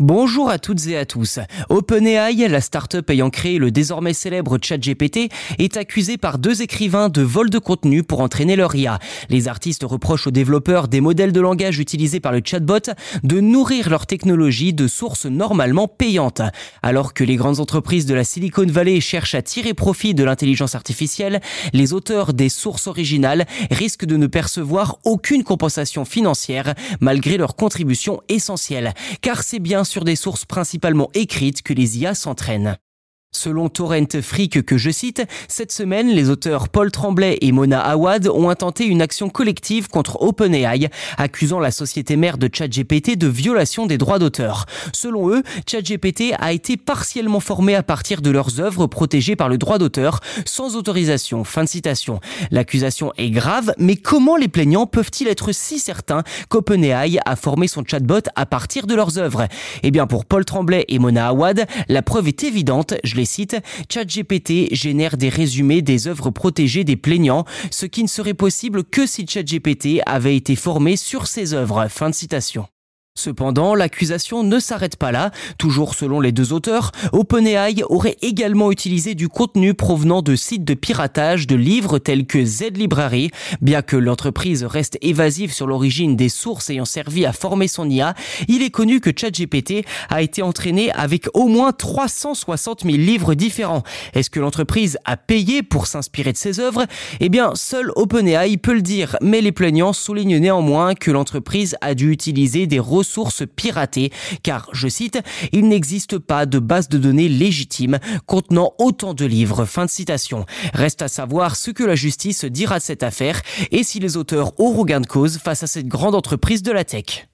Bonjour à toutes et à tous. OpenAI, la start-up ayant créé le désormais célèbre ChatGPT, est accusée par deux écrivains de vol de contenu pour entraîner leur IA. Les artistes reprochent aux développeurs des modèles de langage utilisés par le chatbot de nourrir leur technologie de sources normalement payantes. Alors que les grandes entreprises de la Silicon Valley cherchent à tirer profit de l'intelligence artificielle, les auteurs des sources originales risquent de ne percevoir aucune compensation financière malgré leur contribution essentielle. Car c'est bien sur des sources principalement écrites que les IA s'entraînent. Selon Torrent Freak que je cite, cette semaine, les auteurs Paul Tremblay et Mona Awad ont intenté une action collective contre OpenAI, accusant la société mère de ChatGPT de violation des droits d'auteur. Selon eux, ChatGPT a été partiellement formé à partir de leurs œuvres protégées par le droit d'auteur, sans autorisation. Fin de citation. L'accusation est grave, mais comment les plaignants peuvent-ils être si certains qu'OpenAI a formé son chatbot à partir de leurs œuvres? Eh bien, pour Paul Tremblay et Mona Awad, la preuve est évidente, je cite, ChatGPT génère des résumés des œuvres protégées des plaignants, ce qui ne serait possible que si ChatGPT avait été formé sur ces œuvres. Fin de citation. Cependant, l'accusation ne s'arrête pas là. Toujours selon les deux auteurs, OpenAI aurait également utilisé du contenu provenant de sites de piratage de livres tels que Z-Library. Bien que l'entreprise reste évasive sur l'origine des sources ayant servi à former son IA, il est connu que ChatGPT a été entraîné avec au moins 360 000 livres différents. Est-ce que l'entreprise a payé pour s'inspirer de ses œuvres? Eh bien, seul OpenAI peut le dire, mais les plaignants soulignent néanmoins que l'entreprise a dû utiliser des ressources sources piratées, car, je cite, il n'existe pas de base de données légitime contenant autant de livres. Fin de citation. Reste à savoir ce que la justice dira de cette affaire et si les auteurs auront gain de cause face à cette grande entreprise de la tech.